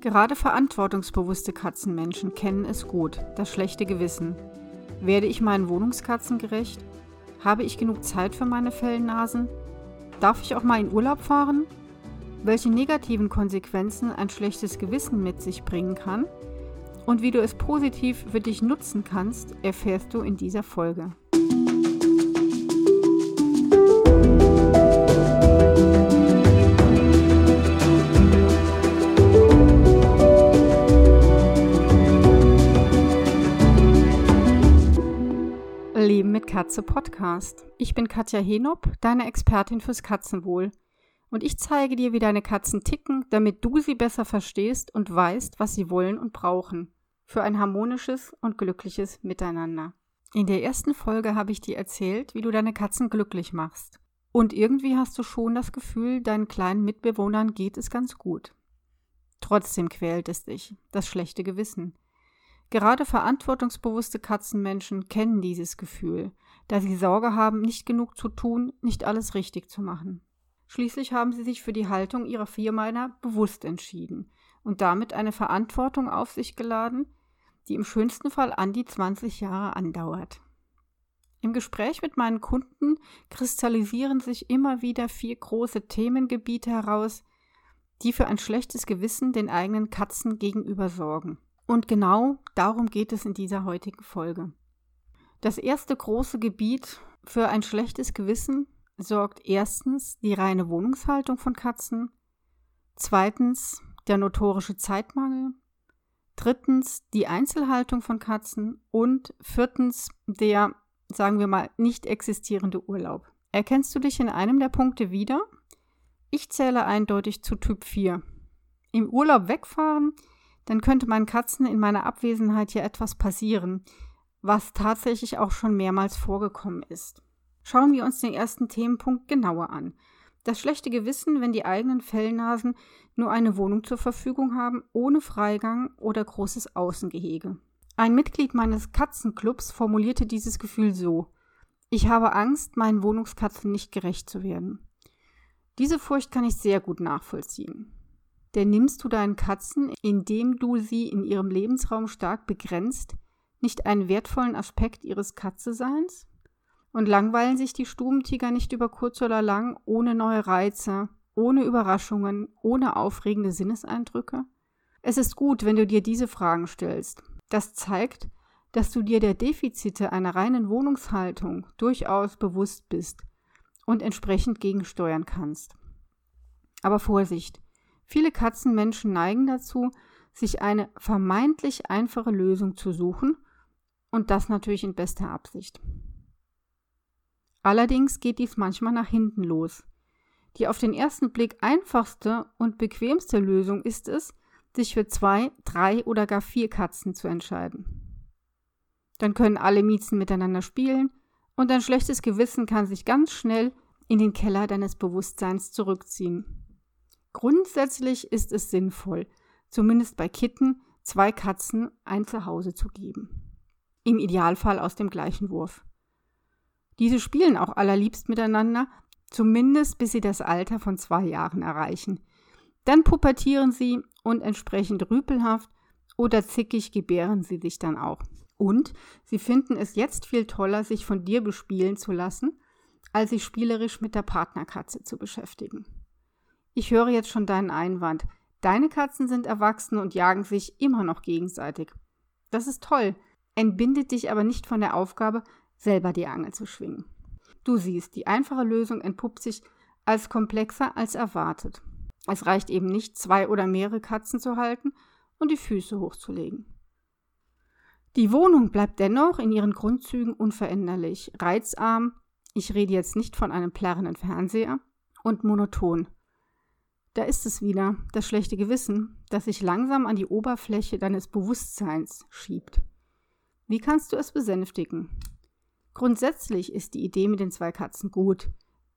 Gerade verantwortungsbewusste Katzenmenschen kennen es gut, das schlechte Gewissen. Werde ich meinen Wohnungskatzen gerecht? Habe ich genug Zeit für meine Fellnasen? Darf ich auch mal in Urlaub fahren? Welche negativen Konsequenzen ein schlechtes Gewissen mit sich bringen kann und wie du es positiv für dich nutzen kannst, erfährst du in dieser Folge. Leben mit Katze Podcast. Ich bin Katja Henop, deine Expertin fürs Katzenwohl. Und ich zeige dir, wie deine Katzen ticken, damit du sie besser verstehst und weißt, was sie wollen und brauchen. Für ein harmonisches und glückliches Miteinander. In der ersten Folge habe ich dir erzählt, wie du deine Katzen glücklich machst. Und irgendwie hast du schon das Gefühl, deinen kleinen Mitbewohnern geht es ganz gut. Trotzdem quält es dich, das schlechte Gewissen. Gerade verantwortungsbewusste Katzenmenschen kennen dieses Gefühl, da sie Sorge haben, nicht genug zu tun, nicht alles richtig zu machen. Schließlich haben sie sich für die Haltung ihrer Vierbeiner bewusst entschieden und damit eine Verantwortung auf sich geladen, die im schönsten Fall an die 20 Jahre andauert. Im Gespräch mit meinen Kunden kristallisieren sich immer wieder vier große Themengebiete heraus, die für ein schlechtes Gewissen den eigenen Katzen gegenüber sorgen. Und genau darum geht es in dieser heutigen Folge. Das erste große Gebiet für ein schlechtes Gewissen sorgt erstens die reine Wohnungshaltung von Katzen, zweitens der notorische Zeitmangel, drittens die Einzelhaltung von Katzen und viertens der, sagen wir mal, nicht existierende Urlaub. Erkennst du dich in einem der Punkte wieder? Ich zähle eindeutig zu Typ 4. Im Urlaub wegfahren dann könnte meinen Katzen in meiner Abwesenheit hier etwas passieren, was tatsächlich auch schon mehrmals vorgekommen ist. Schauen wir uns den ersten Themenpunkt genauer an. Das schlechte Gewissen, wenn die eigenen Fellnasen nur eine Wohnung zur Verfügung haben, ohne Freigang oder großes Außengehege. Ein Mitglied meines Katzenclubs formulierte dieses Gefühl so Ich habe Angst, meinen Wohnungskatzen nicht gerecht zu werden. Diese Furcht kann ich sehr gut nachvollziehen. Denn nimmst du deinen Katzen, indem du sie in ihrem Lebensraum stark begrenzt, nicht einen wertvollen Aspekt ihres Katzeseins? Und langweilen sich die Stubentiger nicht über kurz oder lang ohne neue Reize, ohne Überraschungen, ohne aufregende Sinneseindrücke? Es ist gut, wenn du dir diese Fragen stellst. Das zeigt, dass du dir der Defizite einer reinen Wohnungshaltung durchaus bewusst bist und entsprechend gegensteuern kannst. Aber Vorsicht, Viele Katzenmenschen neigen dazu, sich eine vermeintlich einfache Lösung zu suchen und das natürlich in bester Absicht. Allerdings geht dies manchmal nach hinten los. Die auf den ersten Blick einfachste und bequemste Lösung ist es, sich für zwei, drei oder gar vier Katzen zu entscheiden. Dann können alle Miezen miteinander spielen und ein schlechtes Gewissen kann sich ganz schnell in den Keller deines Bewusstseins zurückziehen. Grundsätzlich ist es sinnvoll, zumindest bei Kitten, zwei Katzen ein Zuhause zu geben. Im Idealfall aus dem gleichen Wurf. Diese spielen auch allerliebst miteinander, zumindest bis sie das Alter von zwei Jahren erreichen. Dann pubertieren sie und entsprechend rüpelhaft oder zickig gebären sie sich dann auch. Und sie finden es jetzt viel toller, sich von dir bespielen zu lassen, als sich spielerisch mit der Partnerkatze zu beschäftigen. Ich höre jetzt schon deinen Einwand. Deine Katzen sind erwachsen und jagen sich immer noch gegenseitig. Das ist toll, entbindet dich aber nicht von der Aufgabe, selber die Angel zu schwingen. Du siehst, die einfache Lösung entpuppt sich als komplexer als erwartet. Es reicht eben nicht, zwei oder mehrere Katzen zu halten und die Füße hochzulegen. Die Wohnung bleibt dennoch in ihren Grundzügen unveränderlich, reizarm, ich rede jetzt nicht von einem plärrenden Fernseher, und monoton. Da ist es wieder, das schlechte Gewissen, das sich langsam an die Oberfläche deines Bewusstseins schiebt. Wie kannst du es besänftigen? Grundsätzlich ist die Idee mit den zwei Katzen gut.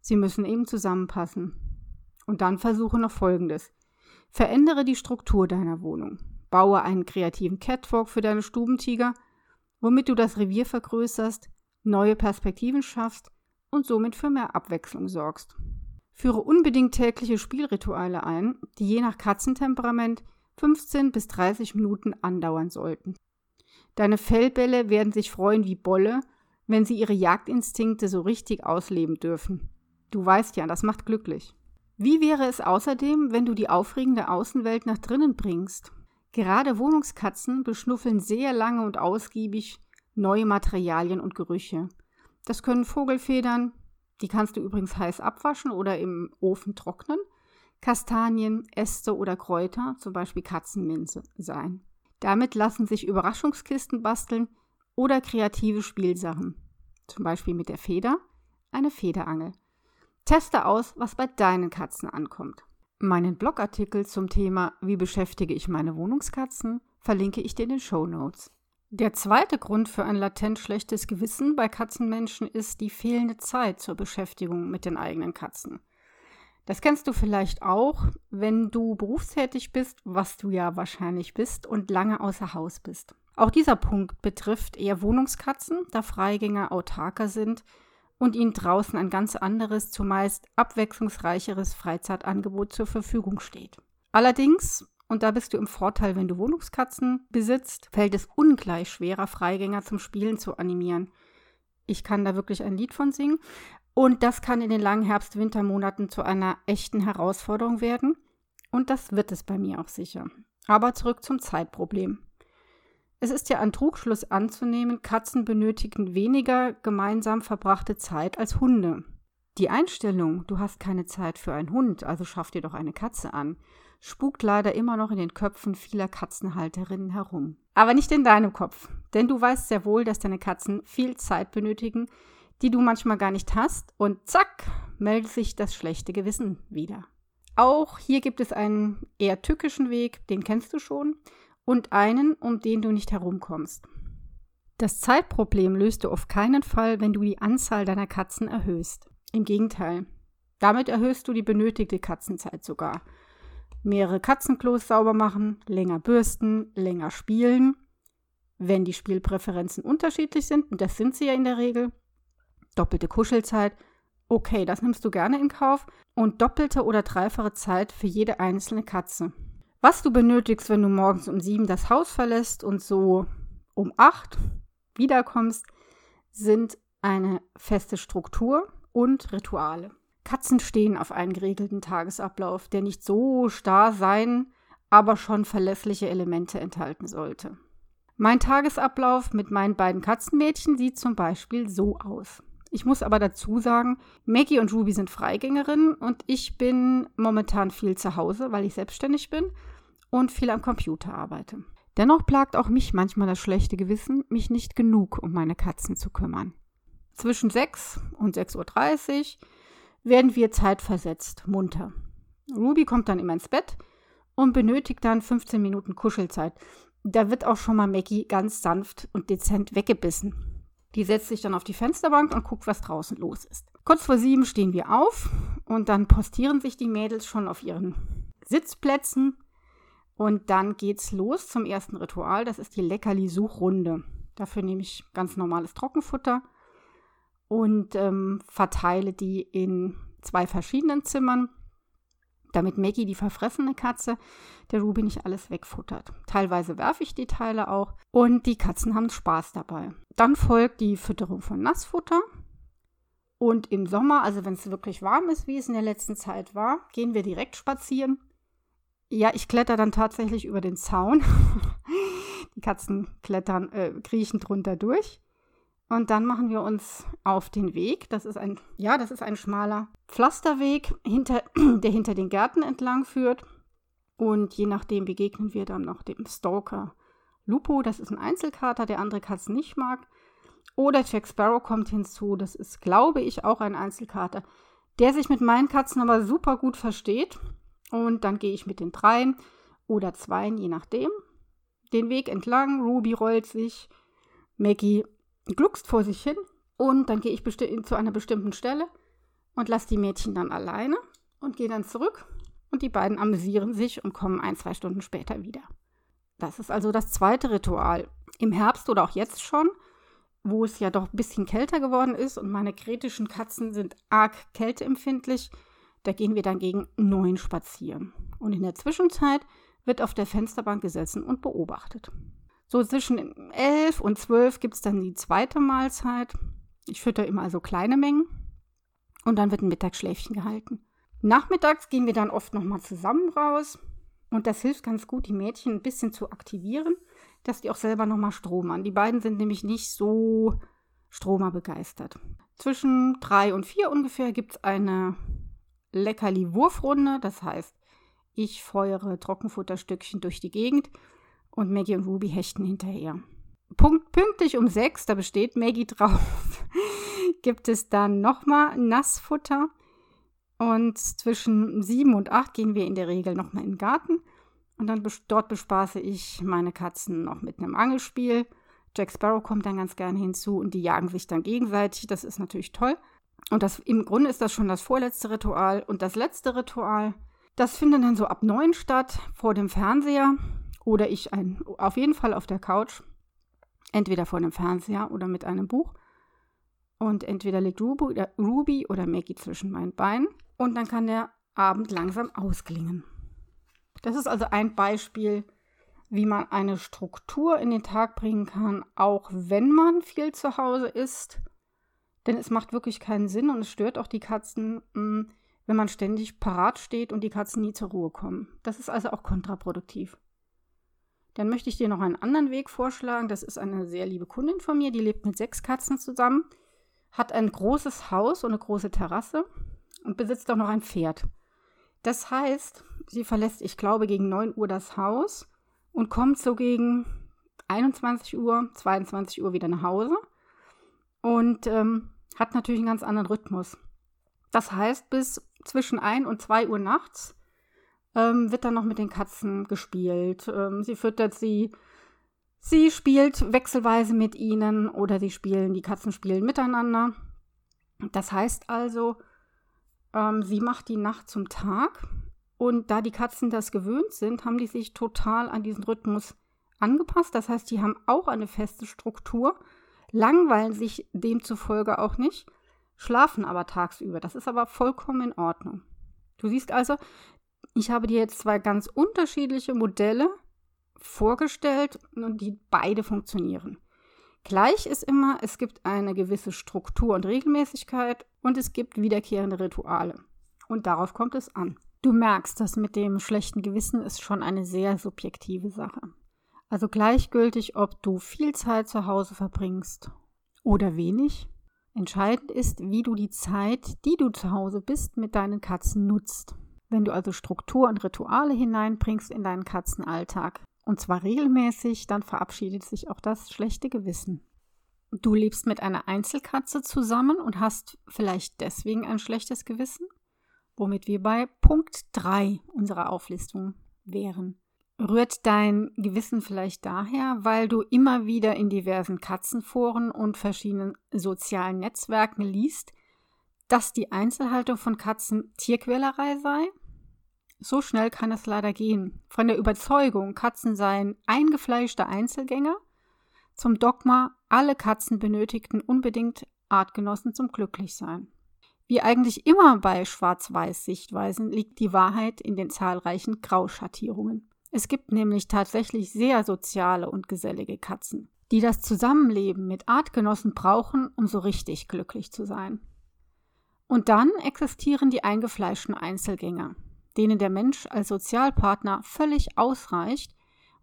Sie müssen eben zusammenpassen. Und dann versuche noch Folgendes. Verändere die Struktur deiner Wohnung. Baue einen kreativen Catwalk für deine Stubentiger, womit du das Revier vergrößerst, neue Perspektiven schaffst und somit für mehr Abwechslung sorgst. Führe unbedingt tägliche Spielrituale ein, die je nach Katzentemperament 15 bis 30 Minuten andauern sollten. Deine Fellbälle werden sich freuen wie Bolle, wenn sie ihre Jagdinstinkte so richtig ausleben dürfen. Du weißt ja, das macht glücklich. Wie wäre es außerdem, wenn du die aufregende Außenwelt nach drinnen bringst? Gerade Wohnungskatzen beschnuffeln sehr lange und ausgiebig neue Materialien und Gerüche. Das können Vogelfedern, die kannst du übrigens heiß abwaschen oder im Ofen trocknen, Kastanien, Äste oder Kräuter, zum Beispiel Katzenminze, sein. Damit lassen sich Überraschungskisten basteln oder kreative Spielsachen, zum Beispiel mit der Feder, eine Federangel. Teste aus, was bei deinen Katzen ankommt. Meinen Blogartikel zum Thema Wie beschäftige ich meine Wohnungskatzen verlinke ich dir in den Show Notes. Der zweite Grund für ein latent schlechtes Gewissen bei Katzenmenschen ist die fehlende Zeit zur Beschäftigung mit den eigenen Katzen. Das kennst du vielleicht auch, wenn du berufstätig bist, was du ja wahrscheinlich bist und lange außer Haus bist. Auch dieser Punkt betrifft eher Wohnungskatzen, da Freigänger autarker sind und ihnen draußen ein ganz anderes, zumeist abwechslungsreicheres Freizeitangebot zur Verfügung steht. Allerdings, und da bist du im Vorteil, wenn du Wohnungskatzen besitzt, fällt es ungleich schwerer, Freigänger zum Spielen zu animieren. Ich kann da wirklich ein Lied von singen. Und das kann in den langen Herbst-Wintermonaten zu einer echten Herausforderung werden. Und das wird es bei mir auch sicher. Aber zurück zum Zeitproblem. Es ist ja ein Trugschluss anzunehmen, Katzen benötigen weniger gemeinsam verbrachte Zeit als Hunde. Die Einstellung, du hast keine Zeit für einen Hund, also schaff dir doch eine Katze an, spukt leider immer noch in den Köpfen vieler Katzenhalterinnen herum. Aber nicht in deinem Kopf, denn du weißt sehr wohl, dass deine Katzen viel Zeit benötigen, die du manchmal gar nicht hast, und zack, meldet sich das schlechte Gewissen wieder. Auch hier gibt es einen eher tückischen Weg, den kennst du schon und einen, um den du nicht herumkommst. Das Zeitproblem löst du auf keinen Fall, wenn du die Anzahl deiner Katzen erhöhst. Im Gegenteil. Damit erhöhst du die benötigte Katzenzeit sogar. Mehrere Katzenklos sauber machen, länger bürsten, länger spielen. Wenn die Spielpräferenzen unterschiedlich sind, und das sind sie ja in der Regel, doppelte Kuschelzeit, okay, das nimmst du gerne in Kauf, und doppelte oder dreifache Zeit für jede einzelne Katze. Was du benötigst, wenn du morgens um sieben das Haus verlässt und so um acht wiederkommst, sind eine feste Struktur und Rituale. Katzen stehen auf einen geregelten Tagesablauf, der nicht so starr sein, aber schon verlässliche Elemente enthalten sollte. Mein Tagesablauf mit meinen beiden Katzenmädchen sieht zum Beispiel so aus. Ich muss aber dazu sagen, Maggie und Ruby sind Freigängerinnen und ich bin momentan viel zu Hause, weil ich selbstständig bin und viel am Computer arbeite. Dennoch plagt auch mich manchmal das schlechte Gewissen, mich nicht genug um meine Katzen zu kümmern. Zwischen 6 und 6.30 Uhr werden wir zeitversetzt munter. Ruby kommt dann immer ins Bett und benötigt dann 15 Minuten Kuschelzeit. Da wird auch schon mal Maggie ganz sanft und dezent weggebissen. Die setzt sich dann auf die Fensterbank und guckt, was draußen los ist. Kurz vor sieben stehen wir auf und dann postieren sich die Mädels schon auf ihren Sitzplätzen und dann geht's los zum ersten Ritual. Das ist die Leckerli-Suchrunde. Dafür nehme ich ganz normales Trockenfutter und ähm, verteile die in zwei verschiedenen Zimmern, damit Maggie, die verfressene Katze, der Ruby nicht alles wegfuttert. Teilweise werfe ich die Teile auch und die Katzen haben Spaß dabei. Dann folgt die Fütterung von Nassfutter. Und im Sommer, also wenn es wirklich warm ist, wie es in der letzten Zeit war, gehen wir direkt spazieren ja, ich kletter dann tatsächlich über den Zaun. Die Katzen klettern, äh, kriechen drunter durch. Und dann machen wir uns auf den Weg. Das ist ein, ja, das ist ein schmaler Pflasterweg, hinter, der hinter den Gärten entlang führt. Und je nachdem begegnen wir dann noch dem Stalker Lupo. Das ist ein Einzelkater, der andere Katzen nicht mag. Oder Jack Sparrow kommt hinzu. Das ist, glaube ich, auch ein Einzelkater, der sich mit meinen Katzen aber super gut versteht. Und dann gehe ich mit den dreien oder zweien, je nachdem, den Weg entlang. Ruby rollt sich, Maggie gluckst vor sich hin und dann gehe ich zu einer bestimmten Stelle und lasse die Mädchen dann alleine und gehe dann zurück und die beiden amüsieren sich und kommen ein, zwei Stunden später wieder. Das ist also das zweite Ritual. Im Herbst oder auch jetzt schon, wo es ja doch ein bisschen kälter geworden ist und meine kretischen Katzen sind arg kälteempfindlich, da gehen wir dann gegen neun spazieren. Und in der Zwischenzeit wird auf der Fensterbank gesessen und beobachtet. So zwischen 11 und 12 gibt es dann die zweite Mahlzeit. Ich fütter immer also kleine Mengen. Und dann wird ein Mittagsschläfchen gehalten. Nachmittags gehen wir dann oft nochmal zusammen raus. Und das hilft ganz gut, die Mädchen ein bisschen zu aktivieren, dass die auch selber nochmal stromern. Die beiden sind nämlich nicht so stromerbegeistert. Zwischen drei und vier ungefähr gibt es eine Leckerli-Wurfrunde. Das heißt, ich feuere Trockenfutterstückchen durch die Gegend und Maggie und Ruby hechten hinterher. Punkt, pünktlich um sechs, da besteht Maggie drauf, gibt es dann nochmal Nassfutter. Und zwischen sieben und acht gehen wir in der Regel nochmal in den Garten. Und dann dort bespaße ich meine Katzen noch mit einem Angelspiel. Jack Sparrow kommt dann ganz gerne hinzu und die jagen sich dann gegenseitig. Das ist natürlich toll. Und das, im Grunde ist das schon das vorletzte Ritual. Und das letzte Ritual, das findet dann so ab neun statt, vor dem Fernseher. Oder ich ein, auf jeden Fall auf der Couch. Entweder vor dem Fernseher oder mit einem Buch. Und entweder liegt Ruby oder, Maggie zwischen meinen Beinen. Und dann kann der Abend langsam ausklingen. Das ist also ein Beispiel, wie man eine Struktur in den Tag bringen kann, auch wenn man viel zu Hause ist denn es macht wirklich keinen Sinn und es stört auch die Katzen, mm, wenn man ständig parat steht und die Katzen nie zur Ruhe kommen. Das ist also auch kontraproduktiv. Dann möchte ich dir noch einen anderen Weg vorschlagen. Das ist eine sehr liebe Kundin von mir, die lebt mit sechs Katzen zusammen, hat ein großes Haus und eine große Terrasse und besitzt auch noch ein Pferd. Das heißt, sie verlässt, ich glaube, gegen 9 Uhr das Haus und kommt so gegen 21 Uhr, 22 Uhr wieder nach Hause. Und ähm, hat natürlich einen ganz anderen Rhythmus. Das heißt, bis zwischen 1 und 2 Uhr nachts ähm, wird dann noch mit den Katzen gespielt. Ähm, sie füttert sie, sie spielt wechselweise mit ihnen oder sie spielen, die Katzen spielen miteinander. Das heißt also, ähm, sie macht die Nacht zum Tag und da die Katzen das gewöhnt sind, haben die sich total an diesen Rhythmus angepasst. Das heißt, die haben auch eine feste Struktur langweilen sich demzufolge auch nicht, schlafen aber tagsüber. Das ist aber vollkommen in Ordnung. Du siehst also, ich habe dir jetzt zwei ganz unterschiedliche Modelle vorgestellt und die beide funktionieren. Gleich ist immer, es gibt eine gewisse Struktur und Regelmäßigkeit und es gibt wiederkehrende Rituale. Und darauf kommt es an. Du merkst, dass mit dem schlechten Gewissen ist schon eine sehr subjektive Sache. Also gleichgültig, ob du viel Zeit zu Hause verbringst oder wenig. Entscheidend ist, wie du die Zeit, die du zu Hause bist, mit deinen Katzen nutzt. Wenn du also Struktur und Rituale hineinbringst in deinen Katzenalltag, und zwar regelmäßig, dann verabschiedet sich auch das schlechte Gewissen. Du lebst mit einer Einzelkatze zusammen und hast vielleicht deswegen ein schlechtes Gewissen, womit wir bei Punkt 3 unserer Auflistung wären. Rührt dein Gewissen vielleicht daher, weil du immer wieder in diversen Katzenforen und verschiedenen sozialen Netzwerken liest, dass die Einzelhaltung von Katzen Tierquälerei sei? So schnell kann es leider gehen. Von der Überzeugung, Katzen seien eingefleischte Einzelgänger, zum Dogma, alle Katzen benötigten unbedingt Artgenossen zum Glücklichsein. Wie eigentlich immer bei Schwarz-Weiß-Sichtweisen liegt die Wahrheit in den zahlreichen Grauschattierungen. Es gibt nämlich tatsächlich sehr soziale und gesellige Katzen, die das Zusammenleben mit Artgenossen brauchen, um so richtig glücklich zu sein. Und dann existieren die eingefleischten Einzelgänger, denen der Mensch als Sozialpartner völlig ausreicht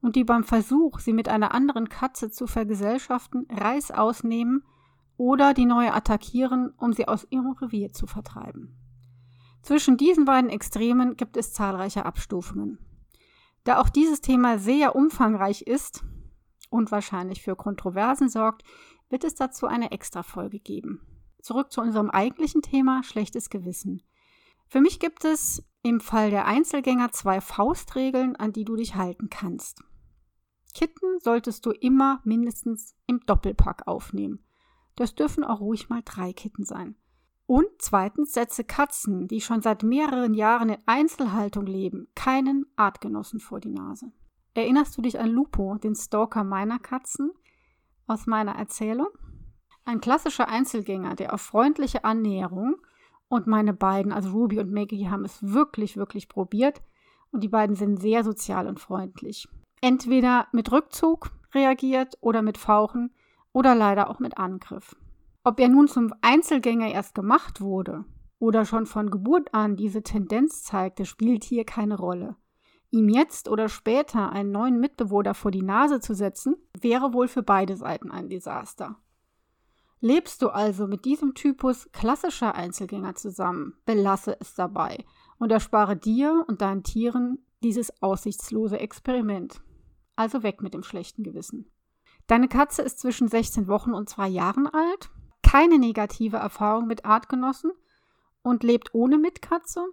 und die beim Versuch, sie mit einer anderen Katze zu vergesellschaften, Reiß ausnehmen oder die neue attackieren, um sie aus ihrem Revier zu vertreiben. Zwischen diesen beiden Extremen gibt es zahlreiche Abstufungen. Da auch dieses Thema sehr umfangreich ist und wahrscheinlich für Kontroversen sorgt, wird es dazu eine Extra-Folge geben. Zurück zu unserem eigentlichen Thema schlechtes Gewissen. Für mich gibt es im Fall der Einzelgänger zwei Faustregeln, an die du dich halten kannst. Kitten solltest du immer mindestens im Doppelpack aufnehmen. Das dürfen auch ruhig mal drei Kitten sein. Und zweitens setze Katzen, die schon seit mehreren Jahren in Einzelhaltung leben, keinen Artgenossen vor die Nase. Erinnerst du dich an Lupo, den Stalker meiner Katzen aus meiner Erzählung? Ein klassischer Einzelgänger, der auf freundliche Annäherung und meine beiden, also Ruby und Maggie, haben es wirklich, wirklich probiert Und die beiden sind sehr sozial und freundlich. Entweder mit Rückzug reagiert oder mit Fauchen oder leider auch mit Angriff. Ob er nun zum Einzelgänger erst gemacht wurde oder schon von Geburt an diese Tendenz zeigte, spielt hier keine Rolle. Ihm jetzt oder später einen neuen Mitbewohner vor die Nase zu setzen, wäre wohl für beide Seiten ein Desaster. Lebst du also mit diesem Typus klassischer Einzelgänger zusammen, belasse es dabei und erspare dir und deinen Tieren dieses aussichtslose Experiment. Also weg mit dem schlechten Gewissen. Deine Katze ist zwischen 16 Wochen und zwei Jahren alt, keine negative Erfahrung mit Artgenossen und lebt ohne Mitkatze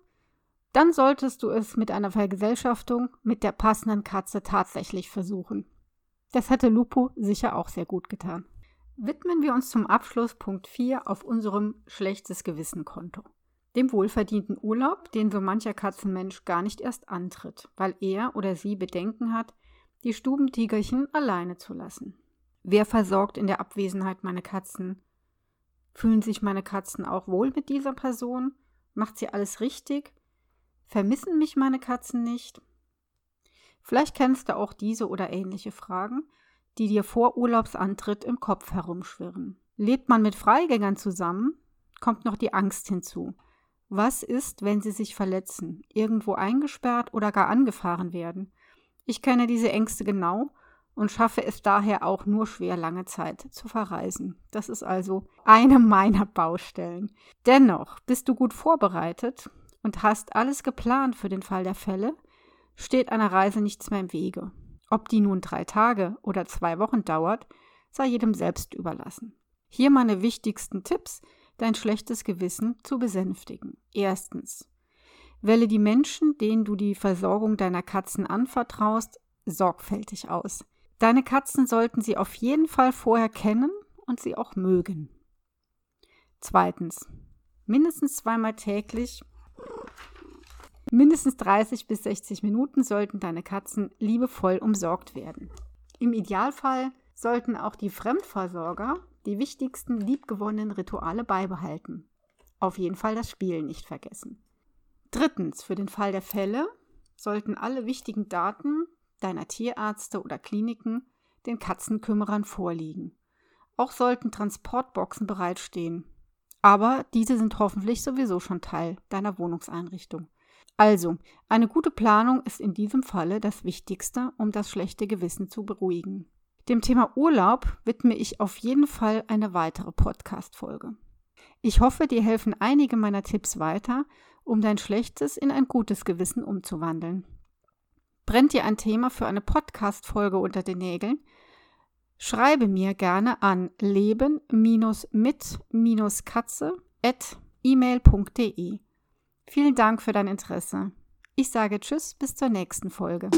dann solltest du es mit einer Vergesellschaftung mit der passenden Katze tatsächlich versuchen. Das hätte Lupo sicher auch sehr gut getan. Widmen wir uns zum Abschluss Punkt 4 auf unserem schlechtes Gewissen-Konto. Dem wohlverdienten Urlaub, den so mancher Katzenmensch gar nicht erst antritt, weil er oder sie Bedenken hat, die Stubentigerchen alleine zu lassen. Wer versorgt in der Abwesenheit meine Katzen? Fühlen sich meine Katzen auch wohl mit dieser Person? Macht sie alles richtig? Vermissen mich meine Katzen nicht? Vielleicht kennst du auch diese oder ähnliche Fragen, die dir vor Urlaubsantritt im Kopf herumschwirren. Lebt man mit Freigängern zusammen, kommt noch die Angst hinzu. Was ist, wenn sie sich verletzen, irgendwo eingesperrt oder gar angefahren werden? Ich kenne diese Ängste genau und schaffe es daher auch nur schwer lange Zeit zu verreisen. Das ist also eine meiner Baustellen. Dennoch bist du gut vorbereitet und hast alles geplant für den Fall der Fälle, steht einer Reise nichts mehr im Wege. Ob die nun drei Tage oder zwei Wochen dauert, sei jedem selbst überlassen. Hier meine wichtigsten Tipps, dein schlechtes Gewissen zu besänftigen. Erstens. Wähle die Menschen, denen du die Versorgung deiner Katzen anvertraust, sorgfältig aus. Deine Katzen sollten sie auf jeden Fall vorher kennen und sie auch mögen. Zweitens. Mindestens zweimal täglich Mindestens 30 bis 60 Minuten sollten deine Katzen liebevoll umsorgt werden. Im Idealfall sollten auch die Fremdversorger die wichtigsten liebgewonnenen Rituale beibehalten. Auf jeden Fall das Spielen nicht vergessen. Drittens, für den Fall der Fälle sollten alle wichtigen Daten deiner Tierärzte oder Kliniken den Katzenkümmerern vorliegen. Auch sollten Transportboxen bereitstehen. Aber diese sind hoffentlich sowieso schon Teil deiner Wohnungseinrichtung. Also, eine gute Planung ist in diesem Falle das Wichtigste, um das schlechte Gewissen zu beruhigen. Dem Thema Urlaub widme ich auf jeden Fall eine weitere Podcast-Folge. Ich hoffe, dir helfen einige meiner Tipps weiter, um dein schlechtes in ein gutes Gewissen umzuwandeln. Brennt dir ein Thema für eine Podcast-Folge unter den Nägeln? Schreibe mir gerne an leben-mit-katze.email.de. Vielen Dank für dein Interesse. Ich sage Tschüss bis zur nächsten Folge.